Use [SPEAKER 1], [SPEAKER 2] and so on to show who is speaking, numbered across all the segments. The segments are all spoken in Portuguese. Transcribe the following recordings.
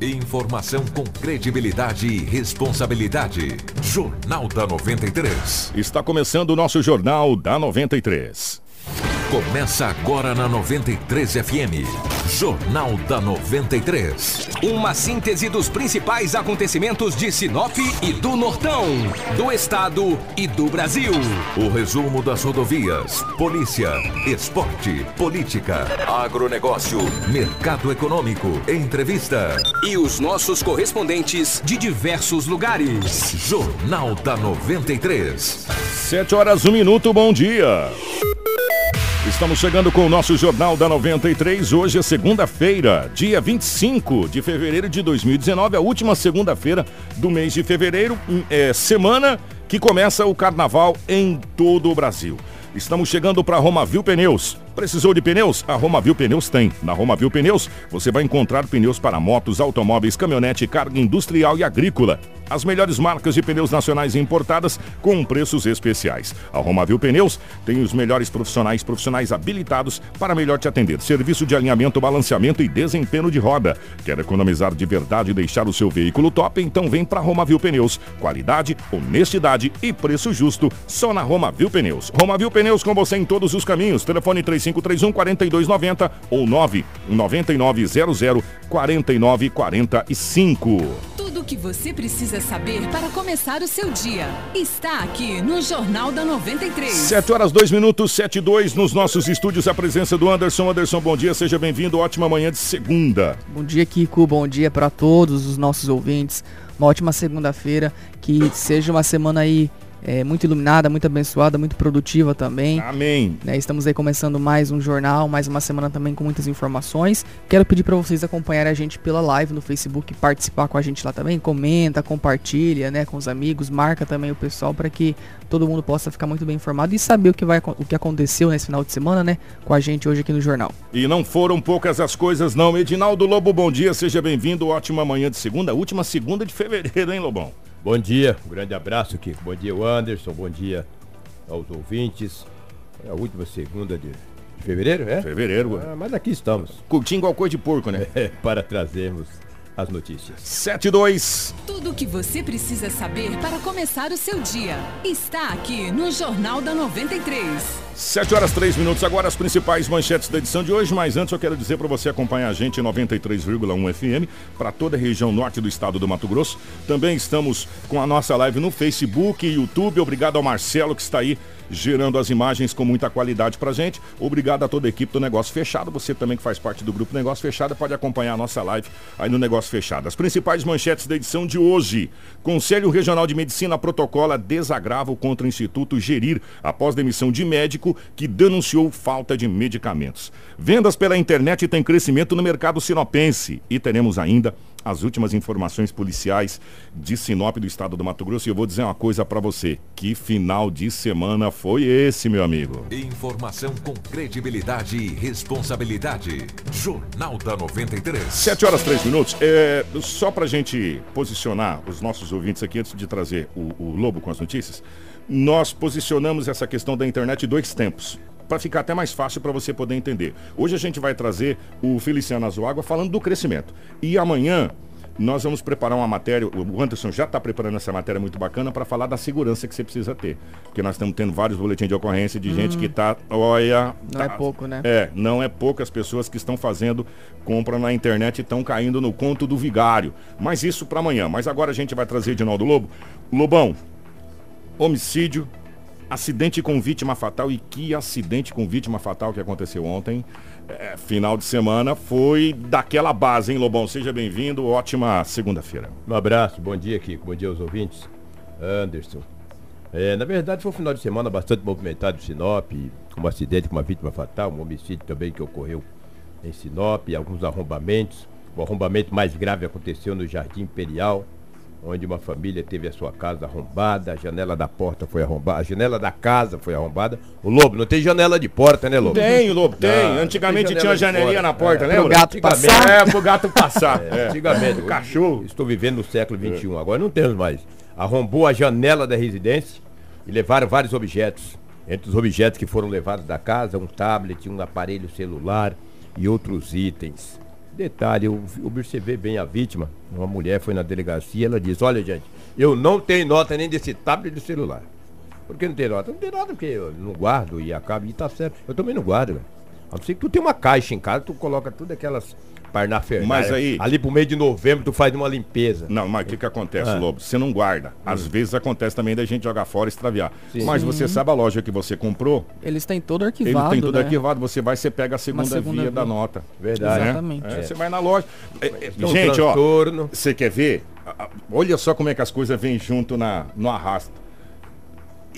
[SPEAKER 1] Informação com credibilidade e responsabilidade. Jornal da 93.
[SPEAKER 2] Está começando o nosso Jornal da 93.
[SPEAKER 1] Começa agora na 93 FM. Jornal da 93.
[SPEAKER 3] Uma síntese dos principais acontecimentos de Sinop e do Nortão, do Estado e do Brasil.
[SPEAKER 1] O resumo das rodovias, polícia, esporte, política, agronegócio, mercado econômico, entrevista.
[SPEAKER 3] E os nossos correspondentes de diversos lugares.
[SPEAKER 1] Jornal da 93.
[SPEAKER 2] 7 horas, 1 minuto, bom dia. Estamos chegando com o nosso Jornal da 93. Hoje é segunda-feira, dia 25 de fevereiro de 2019, a última segunda-feira do mês de fevereiro, é, semana que começa o carnaval em todo o Brasil. Estamos chegando para Romavil Pneus. Precisou de pneus? A Romavil Pneus tem. Na Romavil Pneus, você vai encontrar pneus para motos, automóveis, caminhonete, carga industrial e agrícola. As melhores marcas de pneus nacionais importadas com preços especiais. A Romavil Pneus tem os melhores profissionais, profissionais habilitados para melhor te atender. Serviço de alinhamento, balanceamento e desempenho de roda. Quer economizar de verdade e deixar o seu veículo top? Então vem para Romavil Pneus. Qualidade, honestidade e preço justo só na Romavil Pneus. Romavil Pneus com você em todos os caminhos. Telefone 3531 4290 ou 99900 4945.
[SPEAKER 4] Tudo o que você precisa saber para começar o seu dia está aqui no Jornal da 93.
[SPEAKER 2] 7 horas 2 minutos, 7 e 2 nos nossos estúdios. A presença do Anderson. Anderson, bom dia, seja bem-vindo. Ótima manhã de segunda.
[SPEAKER 5] Bom dia, Kiko. Bom dia para todos os nossos ouvintes. Uma ótima segunda-feira. Que seja uma semana aí é, muito iluminada, muito abençoada, muito produtiva também.
[SPEAKER 2] Amém.
[SPEAKER 5] Né, estamos aí começando mais um jornal, mais uma semana também com muitas informações. Quero pedir para vocês acompanharem a gente pela live no Facebook, participar com a gente lá também, comenta, compartilha, né, com os amigos, marca também o pessoal para que todo mundo possa ficar muito bem informado e saber o que vai o que aconteceu nesse final de semana, né, com a gente hoje aqui no jornal.
[SPEAKER 2] E não foram poucas as coisas não. Edinaldo Lobo, bom dia, seja bem-vindo. Ótima manhã de segunda, última segunda de fevereiro, hein, Lobão?
[SPEAKER 6] Bom dia, um grande abraço aqui. Bom dia, Anderson. Bom dia aos ouvintes. É a última segunda de fevereiro, é?
[SPEAKER 2] Fevereiro.
[SPEAKER 6] Ah, mas aqui estamos.
[SPEAKER 2] Curtinho igual cor de porco, né?
[SPEAKER 6] É, para trazermos as notícias.
[SPEAKER 2] 7 e 2.
[SPEAKER 4] Tudo o que você precisa saber para começar o seu dia está aqui no Jornal da 93.
[SPEAKER 2] 7 horas 3 minutos. Agora as principais manchetes da edição de hoje. Mas antes eu quero dizer para você acompanhar a gente em 93,1 FM para toda a região norte do estado do Mato Grosso. Também estamos com a nossa live no Facebook e YouTube. Obrigado ao Marcelo que está aí gerando as imagens com muita qualidade pra gente. Obrigado a toda a equipe do Negócio Fechado. Você também que faz parte do grupo Negócio Fechado pode acompanhar a nossa live aí no Negócio Fechado. As principais manchetes da edição de hoje. Conselho Regional de Medicina protocola desagravo contra o Instituto Gerir após demissão de médico que denunciou falta de medicamentos. Vendas pela internet têm crescimento no mercado sinopense e teremos ainda as últimas informações policiais de Sinop do estado do Mato Grosso. E eu vou dizer uma coisa para você: que final de semana foi esse, meu amigo?
[SPEAKER 1] Informação com credibilidade e responsabilidade. Jornal da 93.
[SPEAKER 2] 7 horas 3 minutos. É, só pra gente posicionar os nossos ouvintes aqui antes de trazer o, o Lobo com as notícias, nós posicionamos essa questão da internet dois tempos para ficar até mais fácil para você poder entender. Hoje a gente vai trazer o Feliciano Azuágua falando do crescimento. E amanhã nós vamos preparar uma matéria, o Anderson já está preparando essa matéria muito bacana para falar da segurança que você precisa ter. Porque nós estamos tendo vários boletins de ocorrência de hum. gente que está, olha...
[SPEAKER 5] Não
[SPEAKER 2] tá,
[SPEAKER 5] é pouco, né?
[SPEAKER 2] É, não é pouco as pessoas que estão fazendo compra na internet e estão caindo no conto do vigário. Mas isso para amanhã. Mas agora a gente vai trazer Edinaldo Lobo. Lobão, homicídio, acidente com vítima fatal e que acidente com vítima fatal que aconteceu ontem. É, final de semana foi daquela base, hein, Lobão? Seja bem-vindo, ótima segunda-feira.
[SPEAKER 6] Um abraço, bom dia, Kiko, bom dia aos ouvintes. Anderson. É, na verdade, foi um final de semana bastante movimentado em Sinop, com um acidente com uma vítima fatal, um homicídio também que ocorreu em Sinop, alguns arrombamentos. O arrombamento mais grave aconteceu no Jardim Imperial, onde uma família teve a sua casa arrombada, a janela da porta foi arrombada, a janela da casa foi arrombada. O Lobo, não tem janela de porta, né, Lobo?
[SPEAKER 2] Tem, Lobo, tem. Não, Antigamente tem tinha janelinha na porta,
[SPEAKER 5] é,
[SPEAKER 2] né?
[SPEAKER 5] Pro gato passar.
[SPEAKER 2] É, pro gato passar.
[SPEAKER 6] É, antigamente.
[SPEAKER 2] o cachorro.
[SPEAKER 6] Estou vivendo no século XXI, agora não temos mais. Arrombou a janela da residência e levaram vários objetos. Entre os objetos que foram levados da casa, um tablet, um aparelho celular e outros itens. Detalhe, eu observei bem a vítima, uma mulher foi na delegacia, ela disse, olha gente, eu não tenho nota nem desse tablet de celular. Por que não tem nota? Não tem nota porque eu não guardo e acaba e tá certo. Eu também não guardo, velho. A não ser que tu tem uma caixa em casa, tu coloca tudo aquelas parnafernália.
[SPEAKER 2] Mas aí-
[SPEAKER 6] Ali pro meio de novembro tu faz uma limpeza.
[SPEAKER 2] Não, mas o que, que acontece,
[SPEAKER 6] Ah.
[SPEAKER 2] Lobo? Você não guarda. Às vezes acontece também da gente jogar fora e extraviar.
[SPEAKER 6] Sim.
[SPEAKER 2] Mas você sabe a loja que você comprou,
[SPEAKER 5] Eles têm todo
[SPEAKER 2] ele
[SPEAKER 5] arquivado.
[SPEAKER 2] tem tudo
[SPEAKER 5] né?
[SPEAKER 2] arquivado, você vai, você pega a segunda,
[SPEAKER 5] segunda
[SPEAKER 2] via
[SPEAKER 5] via.
[SPEAKER 2] da nota.
[SPEAKER 6] Verdade.
[SPEAKER 2] né?
[SPEAKER 5] Exatamente.
[SPEAKER 2] É, Você vai na loja. É, é,
[SPEAKER 6] É um
[SPEAKER 2] gente, ó,
[SPEAKER 6] transtorno.
[SPEAKER 2] você quer ver? Olha só como é que as coisas vêm junto na, no arrasto.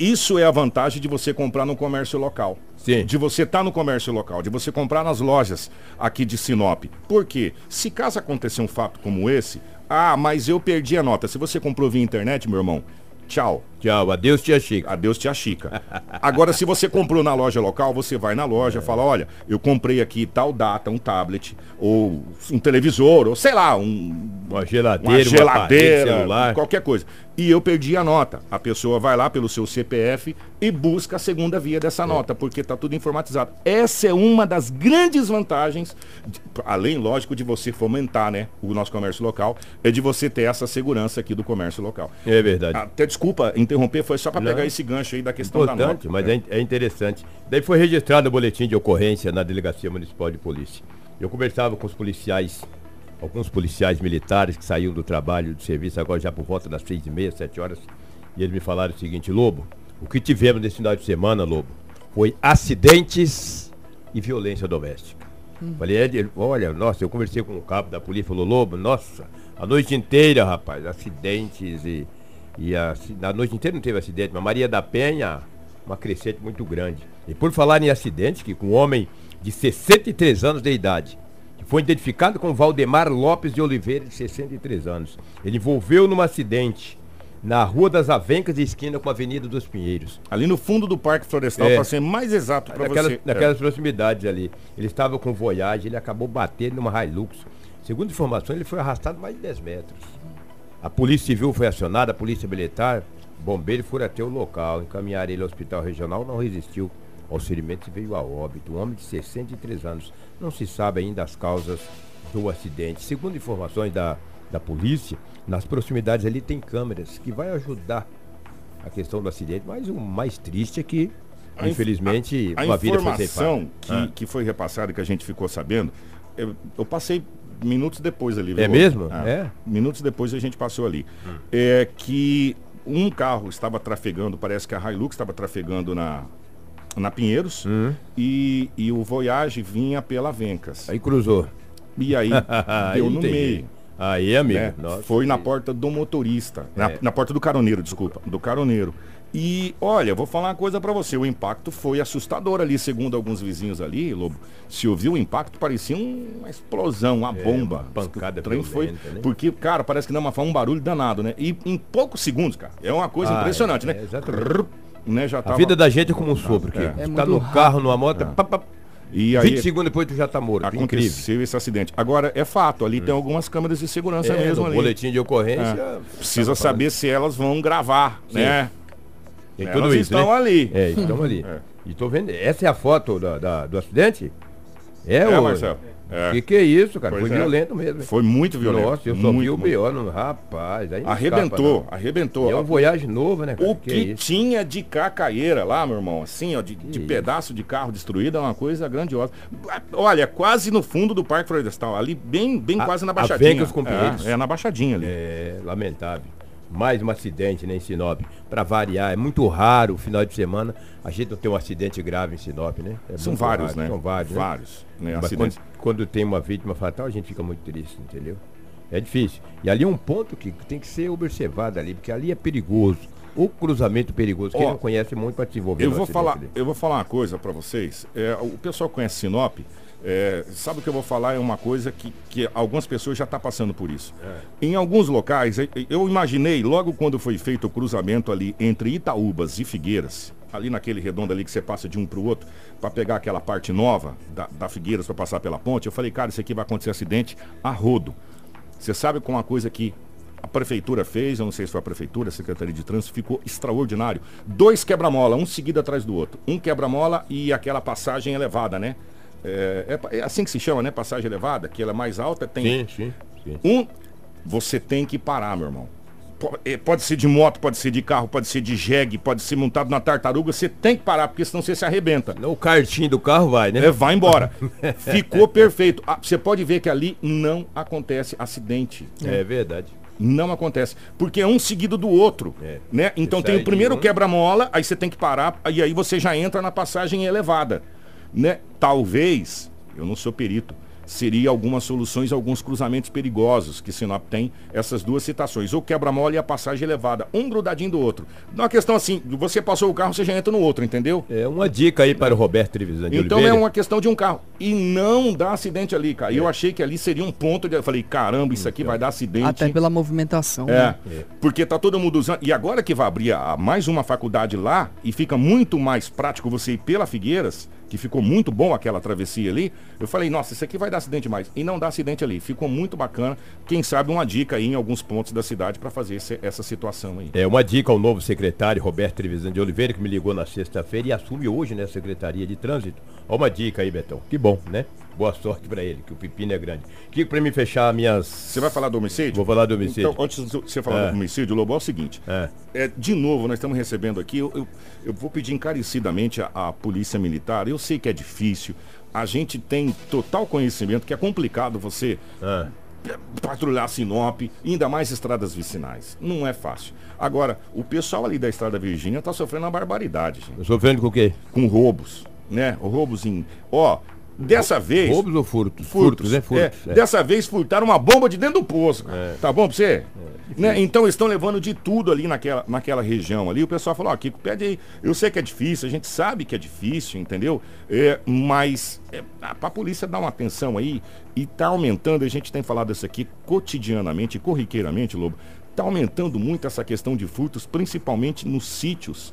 [SPEAKER 2] Isso é a vantagem de você comprar no comércio local.
[SPEAKER 6] Sim.
[SPEAKER 2] De você estar no comércio local, de você comprar nas lojas aqui de Sinop. Por quê? Se caso acontecer um fato como esse, ah, mas eu perdi a nota. Se você comprou via internet, meu irmão, tchau.
[SPEAKER 6] Tchau, adeus tia Chica.
[SPEAKER 2] Adeus, tia Chica. Agora, se você comprou na loja local, você vai na loja, fala, olha, eu comprei aqui tal data, um tablet, ou um televisor, ou sei lá, um,
[SPEAKER 6] Uma
[SPEAKER 2] uma
[SPEAKER 6] geladeira, um
[SPEAKER 2] geladeira,
[SPEAKER 6] celular.
[SPEAKER 2] qualquer coisa. E eu perdi a nota. A pessoa vai lá pelo seu CPF e busca a segunda via
[SPEAKER 6] É.
[SPEAKER 2] dessa nota, porque está tudo informatizado. Essa é uma das grandes vantagens, de- além, lógico, de você fomentar né, o nosso comércio local, é de você ter essa segurança aqui do comércio local.
[SPEAKER 6] É verdade.
[SPEAKER 2] Até desculpa interromper, foi só para pegar esse gancho aí da questão da
[SPEAKER 6] Importante,
[SPEAKER 2] nota.
[SPEAKER 6] mas é, é interessante. Daí foi registrado o boletim de ocorrência na Delegacia Municipal de Polícia. Eu conversava com os policiais, alguns policiais militares que saíam do trabalho, do serviço, agora já por volta das seis e meia, sete horas, e eles me falaram o seguinte, Lobo, o que tivemos nesse final de semana, Lobo, foi acidentes e violência doméstica. Falei, Ed, ele, olha, nossa, eu conversei com o cabo da polícia, falou, Lobo, nossa, a noite inteira, rapaz, acidentes e, e a, a noite inteira não teve acidente, mas Maria da Penha, uma crescente muito grande. E por falar em acidentes, que com um homem de 63 anos de idade, que foi identificado como Valdemar Lopes de Oliveira, de 63 anos. Ele envolveu num acidente na Rua das Avencas, esquina com a Avenida dos Pinheiros.
[SPEAKER 2] Ali no fundo do Parque Florestal,
[SPEAKER 6] É.
[SPEAKER 2] para ser mais exato para
[SPEAKER 6] Naquelas,
[SPEAKER 2] você.
[SPEAKER 6] naquelas proximidades ali. Ele estava com Voyage, ele acabou batendo numa Hilux. Segundo informações, ele foi arrastado mais de 10 metros. A Polícia Civil foi acionada, a Polícia Militar, bombeiros foram até o local, encaminharam ele ao Hospital Regional, não resistiu ao ferimento e veio a óbito. Um homem de 63 anos. Não se sabe ainda as causas do acidente. Segundo informações da, da polícia, nas proximidades ali tem câmeras que vai ajudar a questão do acidente, mas o mais triste é que,
[SPEAKER 2] A inf-
[SPEAKER 6] infelizmente,
[SPEAKER 2] A
[SPEAKER 6] uma vida foi
[SPEAKER 2] informação que,
[SPEAKER 6] Ah.
[SPEAKER 2] que foi repassada, que a gente ficou sabendo, eu, eu passei minutos depois ali.
[SPEAKER 6] É
[SPEAKER 2] viu?
[SPEAKER 6] mesmo?
[SPEAKER 2] Ah,
[SPEAKER 6] É? Hum.
[SPEAKER 2] Minutos depois a gente passou ali. É que um carro estava trafegando, parece que a Hilux estava trafegando na, na Pinheiros,
[SPEAKER 6] Hum.
[SPEAKER 2] e, e o Voyage vinha pela Vencas.
[SPEAKER 6] Aí cruzou.
[SPEAKER 2] E aí deu no
[SPEAKER 6] entendi.
[SPEAKER 2] meio.
[SPEAKER 6] Aí, amigo.
[SPEAKER 2] né?
[SPEAKER 6] nossa,
[SPEAKER 2] Foi na
[SPEAKER 6] que-
[SPEAKER 2] porta do motorista. Na,
[SPEAKER 6] É.
[SPEAKER 2] na porta do caroneiro, desculpa. Do caroneiro. E olha, vou falar uma coisa pra você. O impacto foi assustador ali, segundo alguns vizinhos ali, Lobo. Se ouviu o impacto, parecia um- uma explosão, uma bomba.
[SPEAKER 6] É, uma pancada
[SPEAKER 2] o trem foi.
[SPEAKER 6] né?
[SPEAKER 2] Porque, cara, parece que não, mas foi um barulho danado, né? E em poucos segundos, cara. É uma coisa
[SPEAKER 6] Ah,
[SPEAKER 2] impressionante,
[SPEAKER 6] é,
[SPEAKER 2] né?
[SPEAKER 6] é,
[SPEAKER 2] né? Já
[SPEAKER 6] A
[SPEAKER 2] tava...
[SPEAKER 6] vida da gente é como um sopro, que
[SPEAKER 2] É.
[SPEAKER 5] É
[SPEAKER 6] tá no
[SPEAKER 5] rápido.
[SPEAKER 6] carro, numa moto, pá, pá,
[SPEAKER 2] E
[SPEAKER 6] 20
[SPEAKER 2] aí
[SPEAKER 6] segundos depois tu já tá morto. Incrível.
[SPEAKER 2] aconteceu esse acidente. Agora, é fato, ali tem algumas câmeras de segurança
[SPEAKER 6] É,
[SPEAKER 2] mesmo
[SPEAKER 6] no
[SPEAKER 2] ali.
[SPEAKER 6] boletim de ocorrência.
[SPEAKER 2] É. Precisa
[SPEAKER 6] tava falando.
[SPEAKER 2] saber se elas vão gravar,
[SPEAKER 6] Sim.
[SPEAKER 2] né?
[SPEAKER 6] Tem
[SPEAKER 2] Elas
[SPEAKER 6] tudo isso,
[SPEAKER 2] estão
[SPEAKER 6] né?
[SPEAKER 2] ali.
[SPEAKER 6] É, estão ali.
[SPEAKER 2] É.
[SPEAKER 6] E tô vendo. Essa é a foto da, da- do acidente? É,
[SPEAKER 2] É,
[SPEAKER 6] ô-
[SPEAKER 2] Marcelo. É.
[SPEAKER 6] Que que é isso, cara?
[SPEAKER 2] Pois
[SPEAKER 6] foi
[SPEAKER 2] é.
[SPEAKER 6] violento mesmo.
[SPEAKER 2] Foi muito violento.
[SPEAKER 6] Nossa, eu só
[SPEAKER 2] muito,
[SPEAKER 6] vi o. B.O. no rapaz. Aí
[SPEAKER 2] Arrebentou,
[SPEAKER 6] escapa,
[SPEAKER 2] arrebentou.
[SPEAKER 6] E é um voyage novo, né, cara?
[SPEAKER 2] O que,
[SPEAKER 6] é isso?
[SPEAKER 2] tinha de cacaeira lá, meu irmão, assim, ó, de, de pedaço de carro destruído, é uma coisa grandiosa. Olha, quase no fundo do Parque Florestal, ali bem, bem
[SPEAKER 6] A-
[SPEAKER 2] quase na
[SPEAKER 6] a
[SPEAKER 2] baixadinha.
[SPEAKER 6] Vegas com
[SPEAKER 2] é, é, na baixadinha ali.
[SPEAKER 6] É lamentável. Mais um acidente né, em Sinop. Pra variar, é muito raro o final de semana a gente não ter um acidente grave em Sinop, né? É
[SPEAKER 2] São vários,
[SPEAKER 6] raro,
[SPEAKER 2] né?
[SPEAKER 6] São vários. né?
[SPEAKER 2] Vários. Né?
[SPEAKER 6] Mas quando, quando tem uma vítima fatal, a gente fica muito triste, entendeu? É difícil. E ali é um ponto que tem que ser observado ali, porque ali é perigoso. O cruzamento perigoso. Quem
[SPEAKER 2] Ó,
[SPEAKER 6] não conhece muito pode se envolver
[SPEAKER 2] Eu vou, falar, eu vou falar uma coisa pra vocês. É, o pessoal conhece Sinop, é, sabe o que eu vou falar? É uma coisa que, que algumas pessoas já estão passando por isso.
[SPEAKER 6] É.
[SPEAKER 2] Em alguns locais, eu- eu imaginei, logo quando foi feito o cruzamento ali entre Itaúbas e Figueiras, ali naquele redondo ali que você passa de um para o outro, para pegar aquela parte nova da, da Figueiras para passar pela ponte, eu falei, cara, isso aqui vai acontecer acidente a rodo. Você sabe com uma coisa que a prefeitura fez, eu não sei se foi a prefeitura, a Secretaria de Trânsito, ficou extraordinário. Dois quebra-mola, um seguido atrás do outro. Um quebra-mola e aquela passagem elevada, né? É, é, é assim que se chama, né? Passagem elevada, que ela é mais alta, tem.
[SPEAKER 6] Sim, sim, sim.
[SPEAKER 2] Um, você tem que parar, meu irmão. É, Pode ser de moto, pode ser de carro, pode ser de jegue, pode ser montado na tartaruga, você tem que parar, porque senão você se arrebenta.
[SPEAKER 6] O cartinho do carro vai, né?
[SPEAKER 2] É, vai embora. Ficou perfeito. Ah, Você pode ver que ali não acontece acidente.
[SPEAKER 6] É verdade.
[SPEAKER 2] Não acontece. Porque é um seguido do outro.
[SPEAKER 6] É.
[SPEAKER 2] Né? Então
[SPEAKER 6] Você
[SPEAKER 2] tem o primeiro
[SPEAKER 6] um-
[SPEAKER 2] quebra-mola, aí você tem que parar, e aí você já entra na passagem elevada. Né? Talvez, eu não sou perito, seria algumas soluções, alguns cruzamentos perigosos que Sinop tem essas duas citações. O quebra-mola e a passagem elevada. Um grudadinho do outro. Uma questão assim, você passou o carro, você já entra no outro, entendeu?
[SPEAKER 6] É uma dica aí para o Roberto Trevisan de
[SPEAKER 2] Então
[SPEAKER 6] Oliveira.
[SPEAKER 2] é uma questão de um carro. E não dá acidente ali, cara. E Eu achei que ali seria um ponto de. Eu falei, caramba, isso aqui vai dar acidente.
[SPEAKER 5] Até pela movimentação.
[SPEAKER 2] É,
[SPEAKER 5] né?
[SPEAKER 2] porque tá todo mundo usando. E agora que vai abrir a- mais uma faculdade lá, e fica muito mais prático você ir pela Figueiras, que ficou muito bom aquela travessia ali, eu falei, nossa, isso aqui vai dar acidente mais. E não dá acidente ali. Ficou muito bacana. Quem sabe uma dica aí em alguns pontos da cidade para fazer esse- essa situação aí.
[SPEAKER 6] É uma dica ao novo secretário Roberto Trevisan de Oliveira, que me ligou na sexta-feira e assume hoje, né, Secretaria de Trânsito. Ó, uma dica aí, Betão. Que bom, né? Boa sorte pra ele, que o pepino é grande. Que pra mim fechar minhas.
[SPEAKER 2] Você vai falar do homicídio?
[SPEAKER 6] Vou falar do homicídio.
[SPEAKER 2] Então, antes de você falar
[SPEAKER 6] É.
[SPEAKER 2] do homicídio, Lobo, é o seguinte.
[SPEAKER 6] É.
[SPEAKER 2] É, de novo, nós estamos recebendo aqui, eu, eu, eu vou pedir encarecidamente à, Polícia Militar, eu sei que é difícil, a gente tem total conhecimento que é complicado você
[SPEAKER 6] Ah,
[SPEAKER 2] patrulhar Sinop, ainda mais estradas vicinais. Não é fácil. Agora, o pessoal ali da Estrada Virgínia está sofrendo uma barbaridade, gente,
[SPEAKER 6] sofrendo com o quê?
[SPEAKER 2] com roubos, né? Roubos em... Ó, dessa vez...
[SPEAKER 6] Roubos ou furtos?
[SPEAKER 2] Furtos,
[SPEAKER 6] né? Furtos.
[SPEAKER 2] É,
[SPEAKER 6] é.
[SPEAKER 2] Dessa vez furtaram uma bomba de dentro do poço. cara. Tá bom pra você? Né? Então eles estão levando de tudo ali naquela, naquela região ali. O pessoal falou, ó, Kiko, pede aí. Eu sei que é difícil, a gente sabe que é difícil, entendeu? É, mas é, a, pra polícia dar uma atenção aí e tá aumentando, a gente tem falado isso aqui cotidianamente, corriqueiramente, Lobo, tá aumentando muito essa questão de furtos, principalmente nos sítios.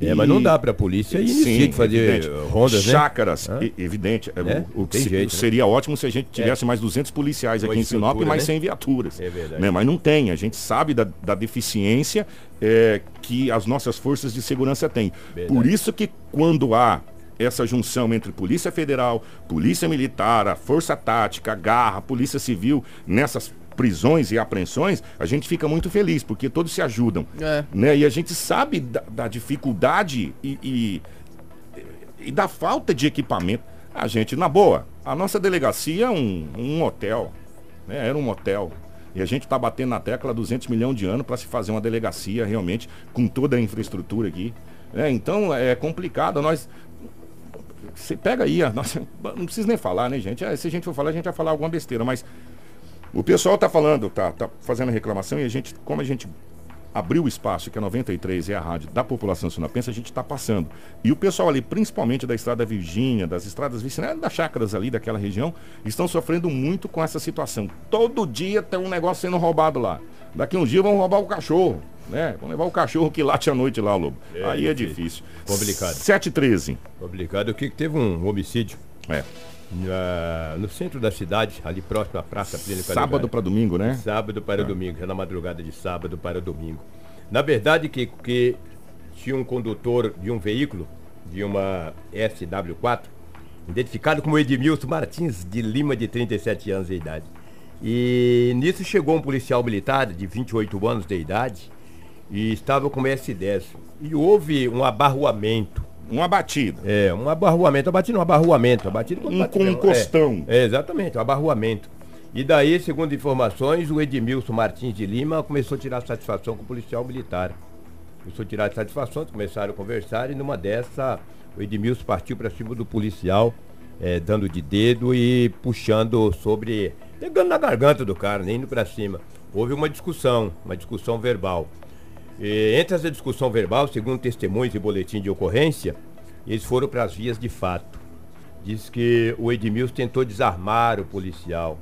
[SPEAKER 6] É, mas não dá pra polícia ir
[SPEAKER 2] Sim,
[SPEAKER 6] Sim, fazer
[SPEAKER 2] evidente.
[SPEAKER 6] rondas, né?
[SPEAKER 2] Chácaras, evidente. é,
[SPEAKER 6] É,
[SPEAKER 2] O, o que se-
[SPEAKER 6] jeito, né?
[SPEAKER 2] seria ótimo se a gente tivesse mais 200 policiais aqui em Sinop, mas
[SPEAKER 6] né?
[SPEAKER 2] sem viaturas.
[SPEAKER 6] É verdade.
[SPEAKER 2] né? Mas não tem. A gente sabe da, da deficiência é, que as nossas forças de segurança têm.
[SPEAKER 6] Verdade.
[SPEAKER 2] Por isso que quando há essa junção entre Polícia Federal, Polícia Militar, a Força Tática, a Garra, a Polícia Civil, nessas prisões e apreensões, a gente fica muito feliz, porque todos se ajudam.
[SPEAKER 5] É.
[SPEAKER 2] Né? E a gente sabe da, da dificuldade e, e, e da falta de equipamento. A gente, na boa, a nossa delegacia é um, um hotel, né? Era um hotel. E a gente está batendo na tecla 200 milhões de anos para se fazer uma delegacia realmente com toda a infraestrutura aqui. né? então é complicado. Nós. Você pega aí, a nossa, não precisa nem falar, né, gente? É, se a gente for falar, a gente vai falar alguma besteira, mas o pessoal tá falando, tá, tá fazendo reclamação e a gente, como a gente abriu o espaço, que é 93 é a rádio da população sinopense, a gente está passando. E o pessoal ali, principalmente da Estrada Virgínia, das estradas vicinais, das chácaras ali daquela região, estão sofrendo muito com essa situação. Todo dia tem um negócio sendo roubado lá. Daqui uns dias vão roubar o cachorro, né? Vão levar o cachorro que late à noite lá, Lobo.
[SPEAKER 6] É,
[SPEAKER 2] Aí é
[SPEAKER 6] difícil. Complicado.
[SPEAKER 2] 713.
[SPEAKER 6] Complicado. O que teve um homicídio
[SPEAKER 2] É.
[SPEAKER 6] na- no centro da cidade, ali próximo à Praça Plínio
[SPEAKER 2] Sábado para domingo, né?
[SPEAKER 6] Sábado para domingo, já na madrugada de sábado para domingo. Na verdade, que, que tinha um condutor de um veículo, de uma SW4, identificado como Edmilson Martins de Lima, de 37 anos de idade. E nisso chegou um policial militar de 28 anos de idade e estava com S10. E houve um abarroamento.
[SPEAKER 2] Uma batida.
[SPEAKER 6] É, um abarroamento, abatido um abarroamento, abatido quando
[SPEAKER 2] Um com
[SPEAKER 6] mesmo,
[SPEAKER 2] costão.
[SPEAKER 6] É, é, exatamente, um abarroamento. E daí, segundo informações, o Edmilson Martins de Lima começou a tirar satisfação com o policial militar. Começou a tirar satisfação, começaram a conversar e numa dessa o Edmilson partiu para cima do policial, é, dando de dedo e puxando sobre. pegando na garganta do cara, nem indo para cima. Houve uma discussão, uma discussão verbal. E entre essa discussão verbal, segundo testemunhos e boletim de ocorrência, eles foram para as vias de fato. Diz que o Edmilson tentou desarmar o policial.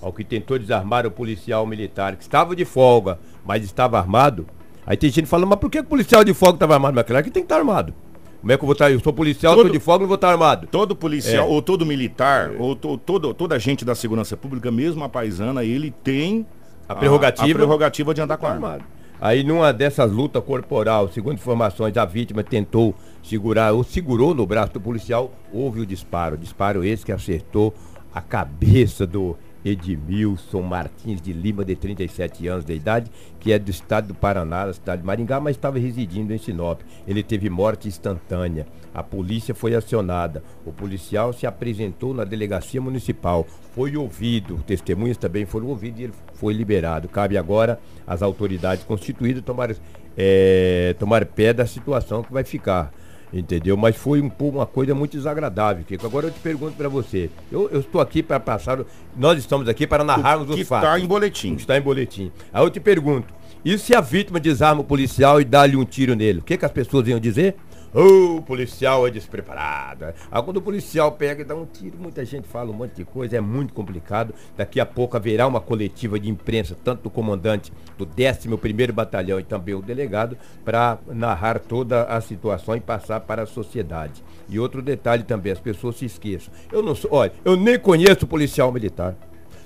[SPEAKER 6] Ao que tentou desarmar o policial militar, que estava de folga, mas estava armado. Aí tem gente falando, mas por que o policial de folga estava armado? Mas claro que tem que estar armado. Como é que eu vou estar? Eu sou policial,
[SPEAKER 2] Todo-
[SPEAKER 6] estou de folga, não vou estar armado.
[SPEAKER 2] Todo policial,
[SPEAKER 6] É.
[SPEAKER 2] ou todo militar, ou to, todo, toda agente da segurança pública, mesmo a paisana, ele tem
[SPEAKER 6] A prerrogativa-
[SPEAKER 2] a, prerrogativa de andar com
[SPEAKER 6] Tá
[SPEAKER 2] arma.
[SPEAKER 6] armado. Aí numa dessas lutas corporal, segundo informações, a vítima tentou segurar, ou segurou no braço do policial, houve o disparo. Disparo esse que acertou a cabeça do Edmilson Martins de Lima, de 37 anos de idade, que é do estado do Paraná, da cidade de Maringá, mas estava residindo em Sinop. Ele teve morte instantânea. A polícia foi acionada. O policial se apresentou na delegacia municipal. Foi ouvido, testemunhas também foram ouvidos e ele foi liberado. Cabe agora às autoridades constituídas tomar, é, tomar pé da situação que vai ficar entendeu? Mas foi um, uma coisa muito desagradável, Kiko. Agora eu te pergunto para você, eu, eu, estou aqui para passar, nós estamos aqui para narrarmos
[SPEAKER 2] os
[SPEAKER 6] fatos.
[SPEAKER 2] está em boletim.
[SPEAKER 6] Está em boletim. Aí eu te pergunto, e se a vítima desarma o policial e dá-lhe um tiro nele? O que, que as pessoas iam dizer? Oh, o policial é despreparado. Aí quando o policial pega e dá um tiro, muita gente fala um monte de coisa, é muito complicado. Daqui a pouco haverá uma coletiva de imprensa, tanto do comandante do 11º Batalhão e também o delegado, para narrar toda a situação e passar para a sociedade. E outro detalhe também, as pessoas se esqueçam. Eu não sou, olha, eu nem conheço o policial militar,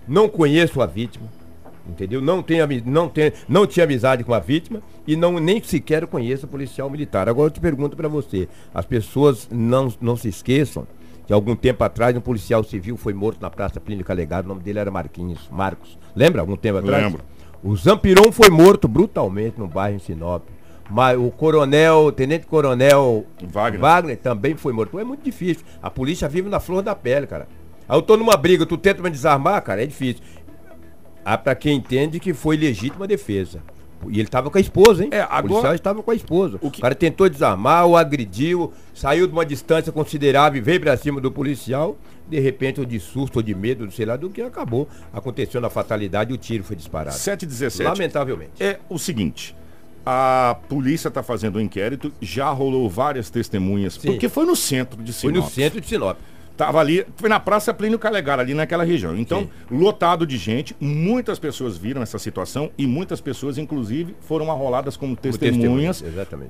[SPEAKER 6] não conheço a vítima entendeu? Não tem, não tem, não tinha amizade com a vítima e não nem sequer conheça o policial militar. Agora eu te pergunto para você, as pessoas não, não se esqueçam que algum tempo atrás um policial civil foi morto na Praça Clínica Legado, o nome dele era Marquinhos, Marcos. Lembra algum tempo atrás?
[SPEAKER 2] Lembro.
[SPEAKER 6] O Zampiron foi morto brutalmente no bairro em Sinop. Mas o coronel, o tenente coronel Wagner. Wagner também foi morto. É muito difícil. A polícia vive na flor da pele, cara. Aí eu tô numa briga, tu tenta me desarmar, cara, é difícil. Há para quem entende que foi legítima defesa. E ele estava com a esposa, hein?
[SPEAKER 2] É, agora... O
[SPEAKER 6] policial estava com a esposa. O, que... o cara tentou desarmar, o agrediu, saiu de uma distância considerável e veio para cima do policial. De repente, ou de susto, ou de medo, sei lá do que, acabou. Aconteceu na fatalidade e o tiro foi disparado.
[SPEAKER 2] 717.
[SPEAKER 6] Lamentavelmente.
[SPEAKER 2] É o seguinte. A polícia está fazendo um inquérito, já rolou várias testemunhas, Sim. porque foi no centro de Sinop.
[SPEAKER 6] Foi no centro de Sinop.
[SPEAKER 2] Tava ali, foi na Praça Plínio Calegar, ali naquela região. Então, Sim. lotado de gente, muitas pessoas viram essa situação e muitas pessoas, inclusive, foram arroladas como, como testemunhas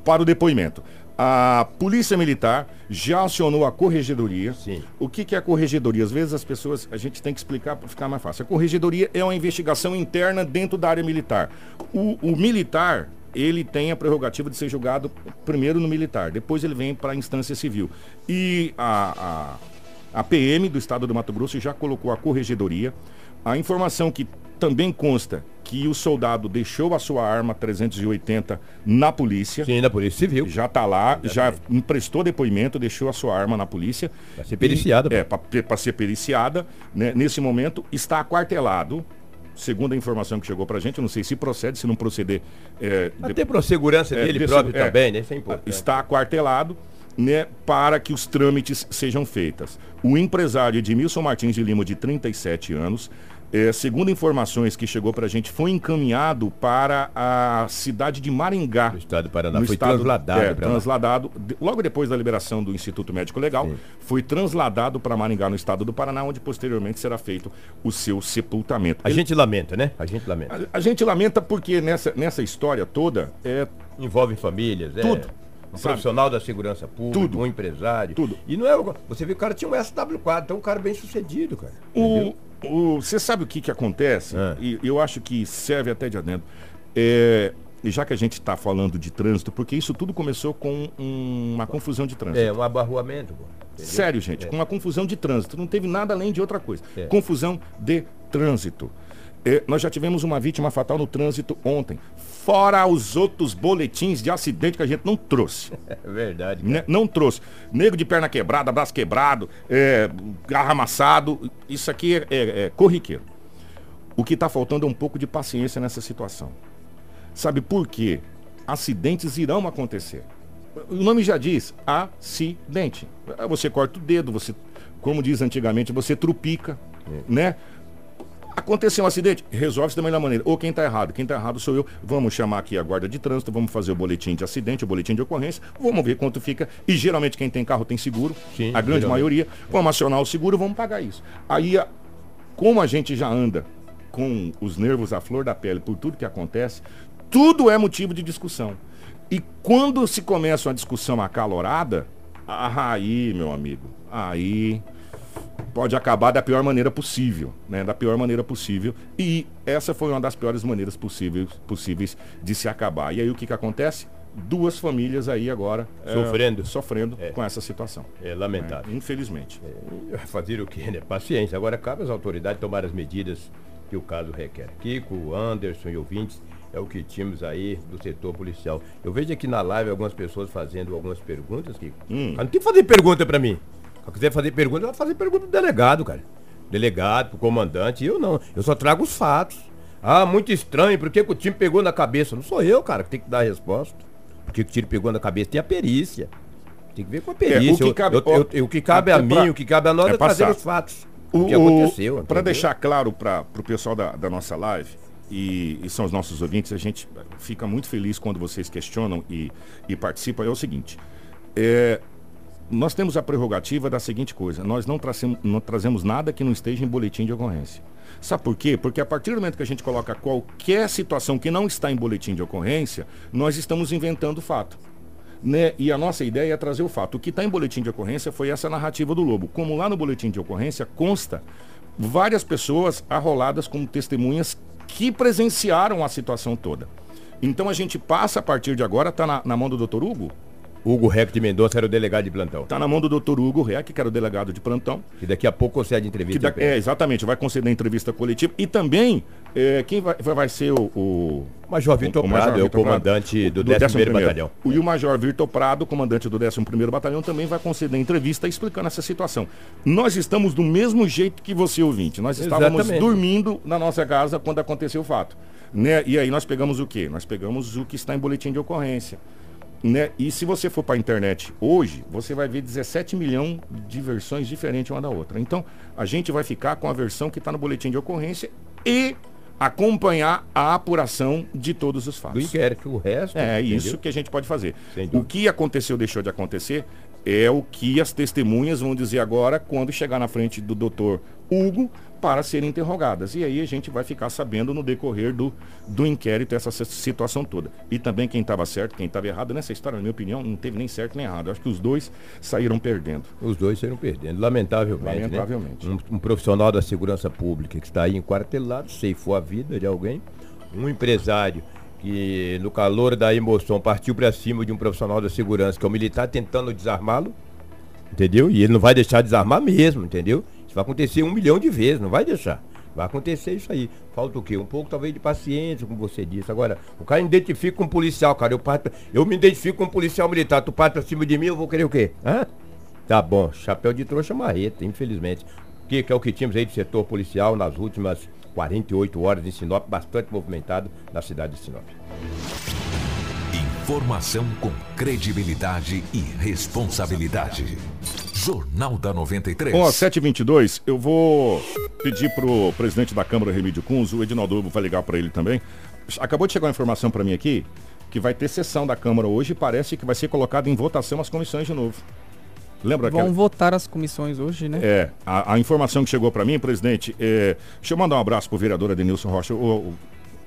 [SPEAKER 2] para o depoimento. A Polícia Militar já acionou a Corregedoria.
[SPEAKER 6] Sim.
[SPEAKER 2] O que, que é a Corregedoria? Às vezes as pessoas, a gente tem que explicar para ficar mais fácil. A Corregedoria é uma investigação interna dentro da área militar. O, o militar, ele tem a prerrogativa de ser julgado primeiro no militar, depois ele vem para a instância civil. E a, a a PM do estado do Mato Grosso já colocou a corregedoria. A informação que também consta que o soldado deixou a sua arma 380 na polícia.
[SPEAKER 6] Sim, na Polícia Civil.
[SPEAKER 2] Já está lá, já emprestou depoimento, deixou a sua arma na polícia.
[SPEAKER 6] Para ser periciada.
[SPEAKER 2] E, é, para ser periciada. Né? Nesse momento, está aquartelado. Segundo a informação que chegou para a gente, eu não sei se procede, se não proceder.
[SPEAKER 6] É, Até de... para segurança é, dele próprio é, também, né? Isso é
[SPEAKER 2] importante. Está aquartelado né, para que os trâmites sejam feitos. O empresário Edmilson Martins de Lima, de 37 anos, é, segundo informações que chegou para a gente, foi encaminhado para a cidade de Maringá.
[SPEAKER 6] No estado do Paraná. foi estado, trasladado.
[SPEAKER 2] É, transladado, de, logo depois da liberação do Instituto Médico Legal, Sim. foi transladado para Maringá, no estado do Paraná, onde posteriormente será feito o seu sepultamento.
[SPEAKER 6] A Ele, gente lamenta, né? A gente lamenta.
[SPEAKER 2] A, a, gente lamenta porque nessa, nessa história toda... É,
[SPEAKER 6] Envolve famílias,
[SPEAKER 2] é.
[SPEAKER 6] Um profissional da segurança pública,
[SPEAKER 2] tudo.
[SPEAKER 6] um empresário.
[SPEAKER 2] Tudo.
[SPEAKER 6] E não é. Você viu que o cara tinha um SW4, então um cara bem sucedido, cara.
[SPEAKER 2] O, o, você sabe o que, que acontece? É. E eu acho que serve até de adentro. É, e já que a gente está falando de trânsito, porque isso tudo começou com um, uma confusão de trânsito.
[SPEAKER 6] É, um abarroamento. Pô.
[SPEAKER 2] Sério, gente, é. com uma confusão de trânsito. Não teve nada além de outra coisa. É. Confusão de trânsito. É, nós já tivemos uma vítima fatal no trânsito ontem. Fora os outros boletins de acidente que a gente não trouxe.
[SPEAKER 6] É verdade.
[SPEAKER 2] Né? Não trouxe. Nego de perna quebrada, braço quebrado, é, garra amassado. Isso aqui é, é, é corriqueiro. O que está faltando é um pouco de paciência nessa situação. Sabe por quê? Acidentes irão acontecer. O nome já diz, acidente. Você corta o dedo, você, como diz antigamente, você trupica, é. né? Aconteceu um acidente, resolve-se da melhor maneira. Ou quem está errado? Quem está errado sou eu. Vamos chamar aqui a guarda de trânsito, vamos fazer o boletim de acidente, o boletim de ocorrência, vamos ver quanto fica. E geralmente quem tem carro tem seguro, Sim, a grande maioria. Vamos acionar o seguro, vamos pagar isso. Aí, como a gente já anda com os nervos à flor da pele por tudo que acontece, tudo é motivo de discussão. E quando se começa uma discussão acalorada, ah, aí, meu amigo, aí pode acabar da pior maneira possível, né? Da pior maneira possível. E essa foi uma das piores maneiras possíveis, possíveis de se acabar. E aí o que, que acontece? duas famílias aí agora é,
[SPEAKER 6] Sofrendo.
[SPEAKER 2] sofrendo
[SPEAKER 6] É.
[SPEAKER 2] com essa situação.
[SPEAKER 6] É lamentável.
[SPEAKER 2] É, infelizmente.
[SPEAKER 6] É, fazer o quê, né? Paciência. Agora cabe às autoridades tomar as medidas que o caso requer. Kiko, Anderson e ouvintes, é o que tínhamos aí do setor policial. Eu vejo aqui na live algumas pessoas fazendo algumas perguntas, Kiko.
[SPEAKER 2] Hum.
[SPEAKER 6] Cara, não tem que fazer pergunta pra mim. Quiser fazer pergunta, vai fazer pergunta pro delegado, cara. Delegado, pro comandante. Eu não. Eu só trago os fatos. Ah, muito estranho. Por que, que o time pegou na cabeça? Não sou eu, cara, que tem que dar a resposta. Por que, que o tiro pegou na cabeça? Tem a perícia. Tem que ver com a perícia.
[SPEAKER 2] É, o que cabe-
[SPEAKER 6] eu- eu- eu- o que cabe
[SPEAKER 2] é
[SPEAKER 6] a mim,
[SPEAKER 2] pra-
[SPEAKER 6] o que cabe a nós
[SPEAKER 2] é
[SPEAKER 6] é, trazer os fatos.
[SPEAKER 2] O,
[SPEAKER 6] O que aconteceu.
[SPEAKER 2] Para deixar claro para o pessoal da, da nossa live, e, e são os nossos ouvintes, a gente fica muito feliz quando vocês questionam e, e participam, é o seguinte. é, nós temos a prerrogativa da seguinte coisa, nós não, trazemos, não trazemos nada que não esteja em boletim de ocorrência. Sabe por quê? Porque a partir do momento que a gente coloca qualquer situação que não está em boletim de ocorrência, nós estamos inventando fato. Né? E a nossa ideia é trazer o fato. O que está em boletim de ocorrência foi essa narrativa do Lobo. Como lá no boletim de ocorrência consta várias pessoas arroladas como testemunhas que presenciaram a situação toda. Então a gente passa a partir de agora, está na, na mão do Dr. Hugo?
[SPEAKER 6] Hugo Reck de Mendonça era o delegado de plantão.
[SPEAKER 2] Está na mão do Dr. Hugo Reck, que era o delegado de plantão.
[SPEAKER 6] E daqui a pouco concede
[SPEAKER 2] Que
[SPEAKER 6] entrevista.
[SPEAKER 2] da- é, exatamente, vai conceder entrevista coletiva. E também, é, quem vai, vai ser o. o
[SPEAKER 6] Major Vitor
[SPEAKER 2] o Major
[SPEAKER 6] Prado é o
[SPEAKER 2] Prado,
[SPEAKER 6] comandante do,
[SPEAKER 2] do
[SPEAKER 6] 11º
[SPEAKER 2] 11º.
[SPEAKER 6] Batalhão.
[SPEAKER 2] O, e o Major Vitor Prado, comandante do 11º Batalhão, também vai conceder entrevista explicando essa situação. Nós estamos do mesmo jeito que você, ouvinte. Nós estávamos
[SPEAKER 6] Exatamente.
[SPEAKER 2] dormindo na nossa casa quando aconteceu o fato. Né? E aí nós pegamos o quê? Nós pegamos o que está em boletim de ocorrência. Né? E se você for para a internet hoje, você vai ver 17 milhões de versões diferentes uma da outra. Então, a gente vai ficar com a versão que está no boletim de ocorrência e acompanhar a apuração de todos os
[SPEAKER 6] Do
[SPEAKER 2] fatos.
[SPEAKER 6] inquérito, o resto.
[SPEAKER 2] É
[SPEAKER 6] entendeu?
[SPEAKER 2] isso que a gente pode fazer. O que aconteceu, deixou de acontecer, é o que as testemunhas vão dizer agora quando chegar na frente do doutor Hugo para serem interrogadas. E aí a gente vai ficar sabendo no decorrer do, do inquérito essa si- situação toda. E também quem estava certo, quem estava errado nessa história, na minha opinião, não teve nem certo nem errado. Acho que os dois saíram perdendo.
[SPEAKER 6] Os dois saíram perdendo, lamentavelmente. né?
[SPEAKER 2] Lamentavelmente.
[SPEAKER 6] Um, um profissional da segurança pública que está aí enquartelado, ceifou a vida de alguém. Um empresário que, no calor da emoção, partiu para cima de um profissional da segurança, que é o militar, tentando desarmá-lo. Entendeu? E ele não vai deixar desarmar mesmo, entendeu? Vai acontecer um milhão de vezes, não vai deixar. Vai acontecer isso aí. Falta o quê? Um pouco talvez de paciência, como você disse. Agora, o cara identifica um policial, cara. Eu, parto, eu me identifico com um policial militar. Tu parte pra cima de mim, eu vou querer o quê? Hã? Tá bom, chapéu de trouxa marreta, infelizmente. Que, que é o que tínhamos aí do setor policial nas últimas 48 horas em Sinop, bastante movimentado na cidade de Sinop.
[SPEAKER 1] Informação com credibilidade e responsabilidade. Jornal da 93.
[SPEAKER 2] Ó, 722, eu vou pedir pro presidente da Câmara, Remídio Kunz, o Edinaldo vai ligar para ele também. Acabou de chegar uma informação para mim aqui que vai ter sessão da Câmara hoje e parece que vai ser colocado em votação as comissões de novo. Lembra
[SPEAKER 5] Vão
[SPEAKER 2] aquela...
[SPEAKER 5] votar as comissões hoje, né?
[SPEAKER 2] É, a, a informação que chegou para mim, presidente, é, deixa eu mandar um abraço pro vereador Adenilson Rocha. Ô, ô,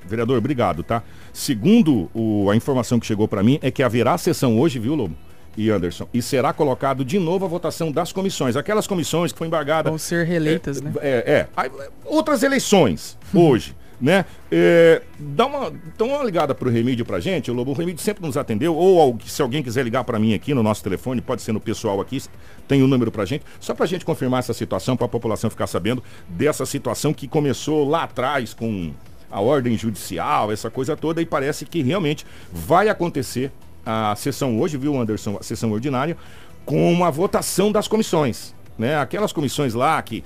[SPEAKER 2] vereador, obrigado, tá? Segundo o- a informação que chegou para mim, é que haverá sessão hoje, viu, Lobo? E Anderson, e será colocado de novo a votação das comissões. Aquelas comissões que foi embargada.
[SPEAKER 5] Vão ser reeleitas, né?
[SPEAKER 2] É, é. Outras eleições hoje, né? É, dá uma, dá uma ligada pro Remídio pra gente. O Lobo o Remídio sempre nos atendeu. Ou se alguém quiser ligar para mim aqui no nosso telefone, pode ser no pessoal aqui, tem o número pra gente. Só pra gente confirmar essa situação, pra população ficar sabendo dessa situação que começou lá atrás com a ordem judicial, essa coisa toda, e parece que realmente vai acontecer a sessão hoje, viu, Anderson? A sessão ordinária, com uma votação das comissões. Né? Aquelas comissões lá que.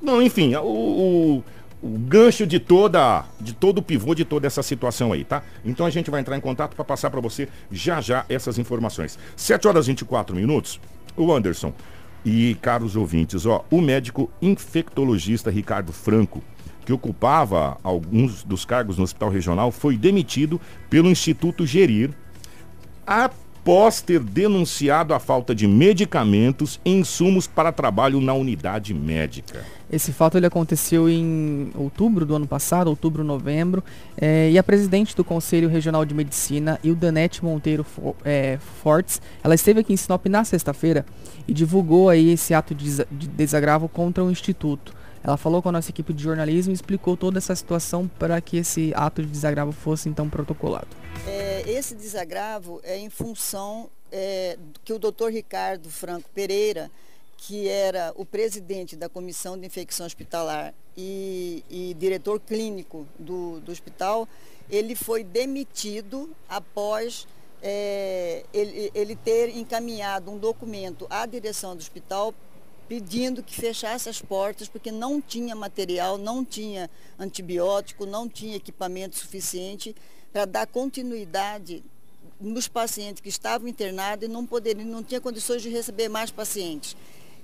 [SPEAKER 2] Não, enfim, o, o, o gancho de toda. de todo o pivô de toda essa situação aí, tá? Então a gente vai entrar em contato para passar para você já já essas informações. 7 horas e 24 minutos. O Anderson. E caros ouvintes, ó, o médico infectologista Ricardo Franco, que ocupava alguns dos cargos no Hospital Regional, foi demitido pelo Instituto Gerir após ter denunciado a falta de medicamentos e insumos para trabalho na unidade médica.
[SPEAKER 5] Esse fato ele aconteceu em outubro do ano passado, outubro, novembro, eh, e a presidente do Conselho Regional de Medicina, Ildanete Monteiro eh, Fortes, ela esteve aqui em Sinop na sexta-feira e divulgou aí esse ato de desagravo contra o Instituto. Ela falou com a nossa equipe de jornalismo e explicou toda essa situação para que esse ato de desagravo fosse então protocolado.
[SPEAKER 7] É, esse desagravo é em função é, que o doutor Ricardo Franco Pereira, que era o presidente da Comissão de Infecção Hospitalar e, e diretor clínico do, do hospital, ele foi demitido após é, ele, ele ter encaminhado um documento à direção do hospital pedindo que fechasse as portas porque não tinha material, não tinha antibiótico, não tinha equipamento suficiente para dar continuidade nos pacientes que estavam internados e não poderiam, não tinha condições de receber mais pacientes.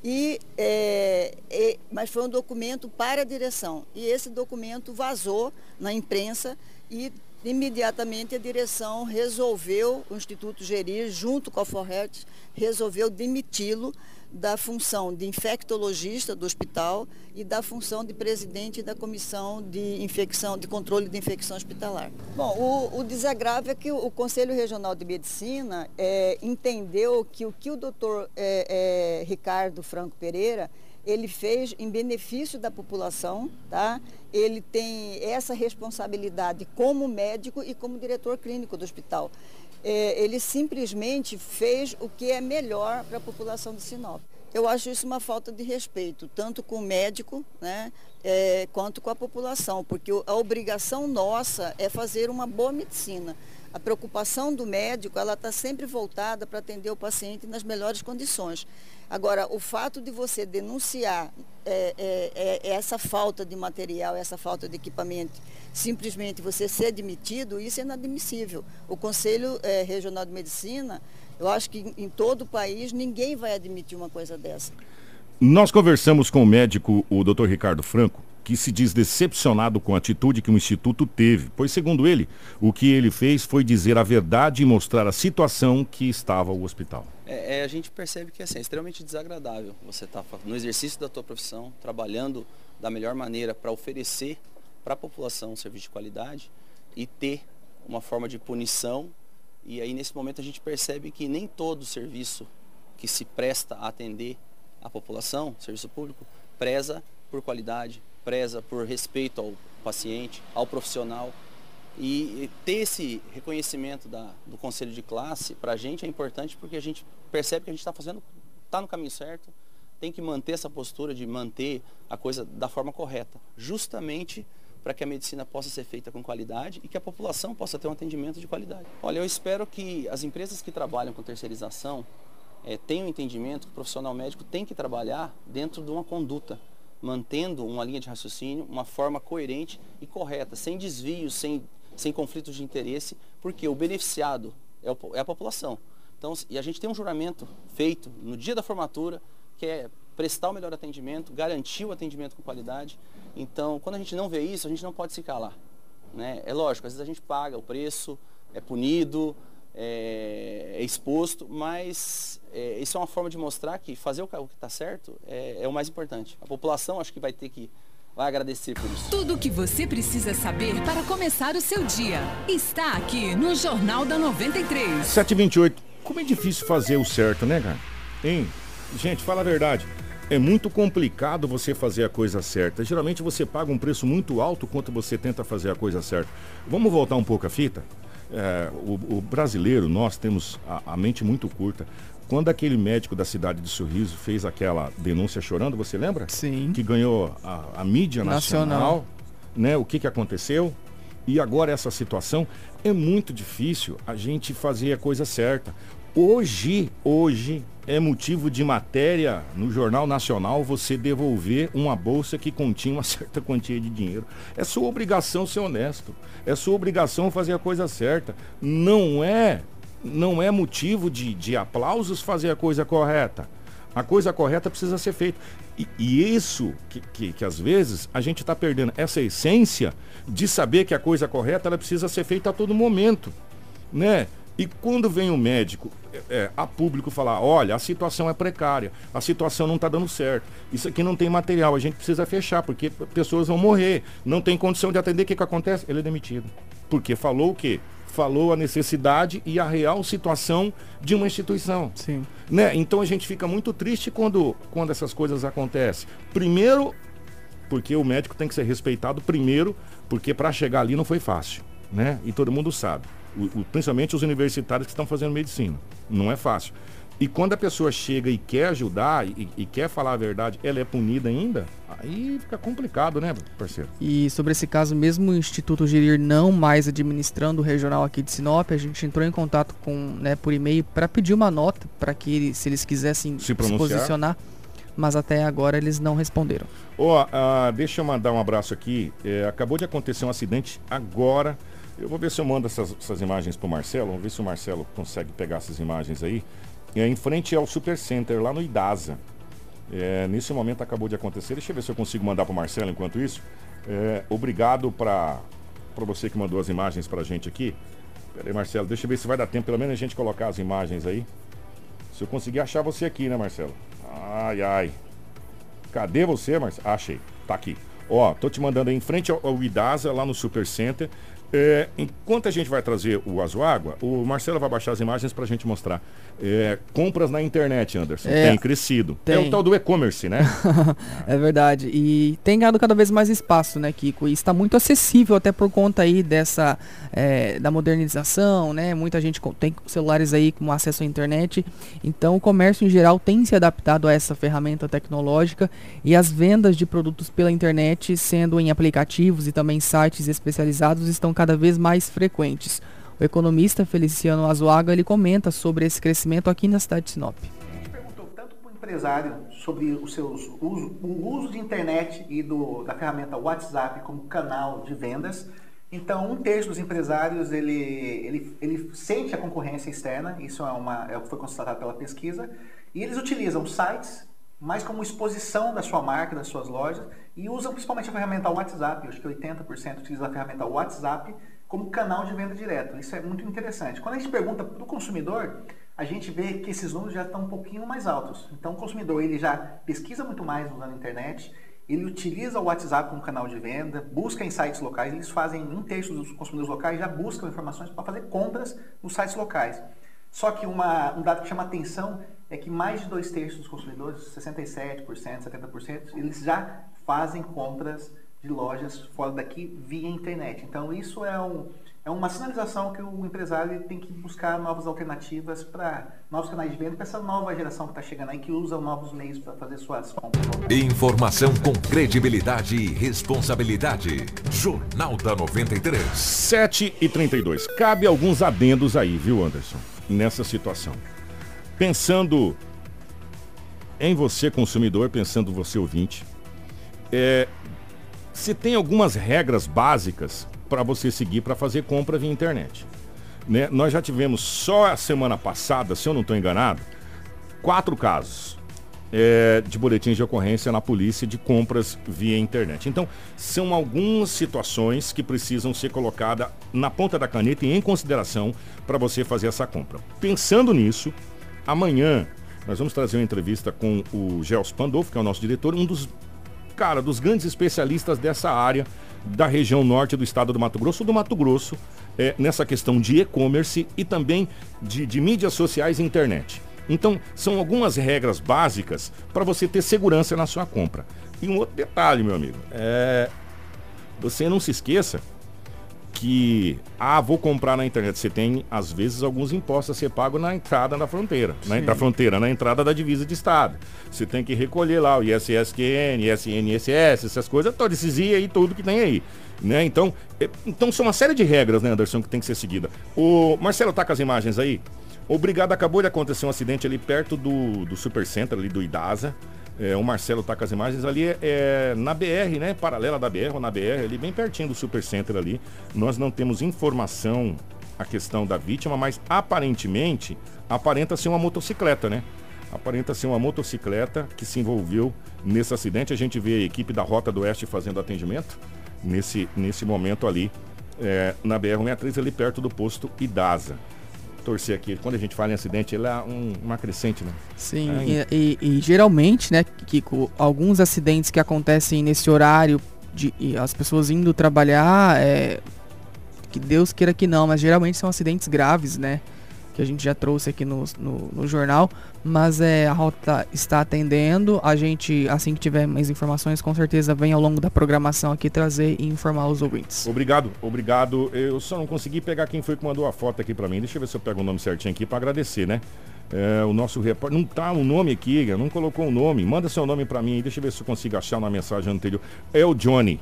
[SPEAKER 7] E, é, é, mas foi um documento para a direção. E esse documento vazou na imprensa e imediatamente a direção resolveu, o Instituto Gerir, junto com a Forret, resolveu demiti-lo da função de infectologista do hospital e da função de presidente da comissão de infecção, de controle de infecção hospitalar. Bom, o, o desagravo é que o, Conselho Regional de Medicina é, entendeu que o que o doutor é, é, Ricardo Franco Pereira ele fez em benefício da população, tá? Ele tem essa responsabilidade como médico e como diretor clínico do hospital. É, ele simplesmente fez o que é melhor para a população de Sinop. Eu acho isso uma falta de respeito, tanto com o médico, né, é, quanto com a população, porque a obrigação nossa é fazer uma boa medicina. A preocupação do médico, ela está sempre voltada para atender o paciente nas melhores condições. Agora, o fato de você denunciar é, é, é, essa falta de material, essa falta de equipamento, simplesmente você ser demitido, isso é inadmissível. O Conselho é, Regional de Medicina, eu acho que em todo o país ninguém vai admitir uma coisa dessa.
[SPEAKER 2] Nós conversamos com o médico, o Dr. Ricardo Franco, que se diz decepcionado com a atitude que o Instituto teve, pois, segundo ele, o que ele fez foi dizer a verdade e mostrar a situação que estava o hospital.
[SPEAKER 8] É, é, a gente percebe que assim, é extremamente desagradável você estar tá no exercício da tua profissão, trabalhando da melhor maneira para oferecer para a população um serviço de qualidade e ter uma forma de punição. E aí, nesse momento, a gente percebe que nem todo serviço que se presta a atender a população, serviço público, preza por qualidade, preza por respeito ao paciente, ao profissional. E ter esse reconhecimento da, do conselho de classe, para a gente é importante porque a gente percebe que a gente está fazendo, está no caminho certo, tem que manter essa postura de manter a coisa da forma correta, justamente para que a medicina possa ser feita com qualidade e que a população possa ter um atendimento de qualidade. Olha, eu espero que as empresas que trabalham com terceirização é, tenham entendimento que o profissional médico tem que trabalhar dentro de uma conduta mantendo uma linha de raciocínio, uma forma coerente e correta, sem desvios, sem, sem conflitos de interesse, porque o beneficiado é, o, é a população. Então, e a gente tem um juramento feito no dia da formatura, que é prestar o melhor atendimento, garantir o atendimento com qualidade. Então, quando a gente não vê isso, a gente não pode se calar. Né? É lógico, às vezes a gente paga o preço, é punido, é, é exposto, mas é, isso é uma forma de mostrar que fazer o, o que está certo é, é o mais importante. A população acho que vai ter que vai agradecer por isso.
[SPEAKER 4] Tudo o que você precisa saber para começar o seu dia está aqui no Jornal da 93.
[SPEAKER 2] 728. Como é difícil fazer o certo, né, cara? Hein? Gente, fala a verdade. É muito complicado você fazer a coisa certa. Geralmente você paga um preço muito alto quando você tenta fazer a coisa certa. Vamos voltar um pouco a fita? É, o, o, brasileiro, nós temos a, a, mente muito curta. Quando aquele médico da cidade de Sorriso fez aquela denúncia chorando, você lembra?
[SPEAKER 5] Sim.
[SPEAKER 2] Que ganhou a, a mídia nacional, nacional, né? O que, que aconteceu? E agora essa situação é muito difícil a gente fazer a coisa certa. Hoje, hoje é motivo de matéria no Jornal Nacional você devolver uma bolsa que continha uma certa quantia de dinheiro. É sua obrigação ser honesto. É sua obrigação fazer a coisa certa. Não é não é motivo de, de aplausos fazer a coisa correta. A coisa correta precisa ser feita. E, e isso que, que, que, às vezes a gente está perdendo, essa essência de saber que a coisa correta ela precisa ser feita a todo momento. Né? E quando vem o médico é, é, a público falar, olha, a situação é precária, a situação não está dando certo, isso aqui não tem material, a gente precisa fechar, porque pessoas vão morrer, não tem condição de atender, o que, que acontece? Ele é demitido. Porque falou o quê? Falou a necessidade e a real situação de uma instituição.
[SPEAKER 5] Sim.
[SPEAKER 2] Né? Então a gente fica muito triste quando, quando essas coisas acontecem. Primeiro, porque o médico tem que ser respeitado primeiro, porque para chegar ali não foi fácil, né? E todo mundo sabe. O, principalmente os universitários que estão fazendo medicina. Não é fácil. E quando a pessoa chega e quer ajudar e, e, quer falar a verdade, ela é punida ainda, aí fica complicado, né, parceiro?
[SPEAKER 5] E sobre esse caso, mesmo o Instituto Gerir não mais administrando o regional aqui de Sinop, a gente entrou em contato com, né, por e-mail para pedir uma nota para que, se eles quisessem se, se posicionar, mas até agora eles não responderam.
[SPEAKER 2] Ó, oh, deixa eu mandar um abraço aqui. É, acabou de acontecer um acidente agora. Eu vou ver se eu mando essas, essas imagens para o Marcelo. Vamos ver se o Marcelo consegue pegar essas imagens aí é, em frente ao Super Center, lá no Idasa. É, nesse momento acabou de acontecer. Deixa eu ver se eu consigo mandar para o Marcelo enquanto isso. É, obrigado para você que mandou as imagens para a gente aqui. Pera aí, Marcelo, deixa eu ver se vai dar tempo, pelo menos a gente colocar as imagens aí. Se eu conseguir achar você aqui, né, Marcelo? Ai, ai. Cadê você, Marcelo? achei. Tá aqui. Ó, tô te mandando aí em frente ao, ao Idasa, lá no Super Center. É, enquanto a gente vai trazer o Azuágua, o Marcelo vai baixar as imagens para a gente mostrar. É, compras na internet, Anderson, é, tem crescido. Tem. É o tal do e-commerce, né?
[SPEAKER 5] é verdade. E tem ganhado cada vez mais espaço, né, Kiko? E está muito acessível até por conta aí dessa é, da modernização, né? Muita gente tem celulares aí com acesso à internet. Então o comércio em geral tem se adaptado a essa ferramenta tecnológica e as vendas de produtos pela internet, sendo em aplicativos e também sites especializados, estão cada vez mais frequentes. O economista Feliciano Azuaga ele comenta sobre esse crescimento aqui na cidade de Sinop.
[SPEAKER 9] A gente perguntou tanto para o empresário sobre os seus uso, o uso de internet e do, da ferramenta WhatsApp como canal de vendas. Então, um terço dos empresários ele, ele, ele sente a concorrência externa, isso é é, foi constatado pela pesquisa, e eles utilizam sites mais como exposição da sua marca, das suas lojas, e usam principalmente a ferramenta WhatsApp. Eu acho que 80% utiliza a ferramenta WhatsApp como canal de venda direto. Isso é muito interessante. Quando a gente pergunta para o consumidor, a gente vê que esses números já estão um pouquinho mais altos. Então o consumidor ele já pesquisa muito mais usando a internet, ele utiliza o WhatsApp como canal de venda, busca em sites locais, eles fazem um terço dos consumidores locais já buscam informações para fazer compras nos sites locais. Só que uma, um dado que chama atenção é que mais de dois terços dos consumidores, 67%, 70%, eles já fazem compras de lojas fora daqui via internet. Então isso é, um, é uma sinalização que o empresário tem que buscar novas alternativas para novos canais de venda para essa nova geração que está chegando aí que usa novos meios para fazer suas compras.
[SPEAKER 1] Informação com credibilidade e responsabilidade. Jornal da 93.
[SPEAKER 2] 7 e 32. Cabe alguns adendos aí, viu, Anderson? Nessa situação. Pensando em você, consumidor, pensando você, ouvinte, é, se tem algumas regras básicas para você seguir para fazer compra via internet. Né? Nós já tivemos só a semana passada, se eu não estou enganado, quatro casos é, de boletins de ocorrência na polícia de compras via internet. Então, são algumas situações que precisam ser colocadas na ponta da caneta e em consideração para você fazer essa compra. Pensando nisso, amanhã nós vamos trazer uma entrevista com o Gels Pandolfo, que é o nosso diretor, um dos cara, dos grandes especialistas dessa área da região norte do estado do Mato Grosso, do Mato Grosso, é, nessa questão de e-commerce e também de, de mídias sociais e internet. Então, são algumas regras básicas para você ter segurança na sua compra. E um outro detalhe, meu amigo, é, você não se esqueça que, ah, vou comprar na internet. Você tem, às vezes, alguns impostos a ser pago na entrada da fronteira. Na, da fronteira, na entrada da divisa de Estado. Você tem que recolher lá o ISSQN, ISN, ISS, essas coisas, todos esses IA e tudo que tem aí. Né? Então, é, então, são uma série de regras, né, Anderson, que tem que ser seguida. O Marcelo tá com as imagens aí? Obrigado, acabou de acontecer um acidente ali perto do, do Supercenter, ali do Idasa. É, o Marcelo tá com as imagens ali, é, é, na BR, né? Paralela da BR ou na BR, ali bem pertinho do Super Center ali. Nós não temos informação a questão da vítima, mas aparentemente aparenta ser uma motocicleta, né? Aparenta ser uma motocicleta que se envolveu nesse acidente. A gente vê a equipe da Rota do Oeste fazendo atendimento nesse, nesse momento ali é, na BR-163, ali perto do posto Idasa torcer aqui. Quando a gente fala em acidente, ele é um, uma crescente, né?
[SPEAKER 5] Sim, é, e, e, e, geralmente, né, Kiko, alguns acidentes que acontecem nesse horário de as pessoas indo trabalhar, é, que Deus queira que não, mas geralmente são acidentes graves, né? Que a gente já trouxe aqui no, no, no, jornal, mas é, a rota está atendendo. A gente, assim que tiver mais informações, com certeza vem ao longo da programação aqui trazer e informar os ouvintes.
[SPEAKER 2] Obrigado, obrigado. Eu só não consegui pegar quem foi que mandou a foto aqui para mim. Deixa eu ver se eu pego o nome certinho aqui para agradecer, né? É, o nosso repórter. Não tá o nome aqui, não colocou o nome. Manda seu nome para mim, deixa eu ver se eu consigo achar na mensagem anterior. É o Johnny.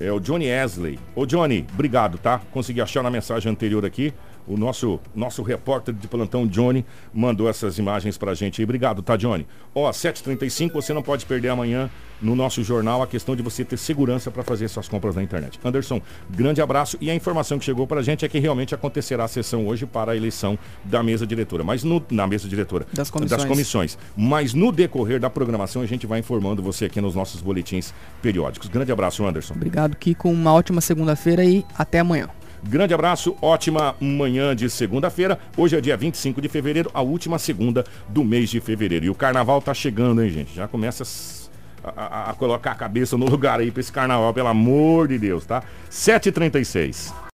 [SPEAKER 2] É o Johnny Esley. Ô Johnny, obrigado, tá? Consegui achar na mensagem anterior aqui. O nosso, nosso repórter de plantão, Johnny, mandou essas imagens pra gente aí. Obrigado, tá, Johnny? Ó, 7h35, você não pode perder amanhã no nosso jornal a questão de você ter segurança para fazer suas compras na internet. Anderson, grande abraço. E a informação que chegou pra gente é que realmente acontecerá a sessão hoje para a eleição da mesa diretora. Mas no, na mesa diretora
[SPEAKER 5] das comissões.
[SPEAKER 2] das comissões. Mas no decorrer da programação a gente vai informando você aqui nos nossos boletins periódicos. Grande abraço, Anderson.
[SPEAKER 5] Obrigado, Kiko. Uma ótima segunda-feira e até amanhã.
[SPEAKER 2] Grande abraço, ótima manhã de segunda-feira. Hoje é dia 25 de fevereiro, a última segunda do mês de fevereiro. E o carnaval tá chegando, hein, gente? Já começa a, a, a colocar a cabeça no lugar aí pra esse carnaval, pelo amor de Deus, tá? 7h36.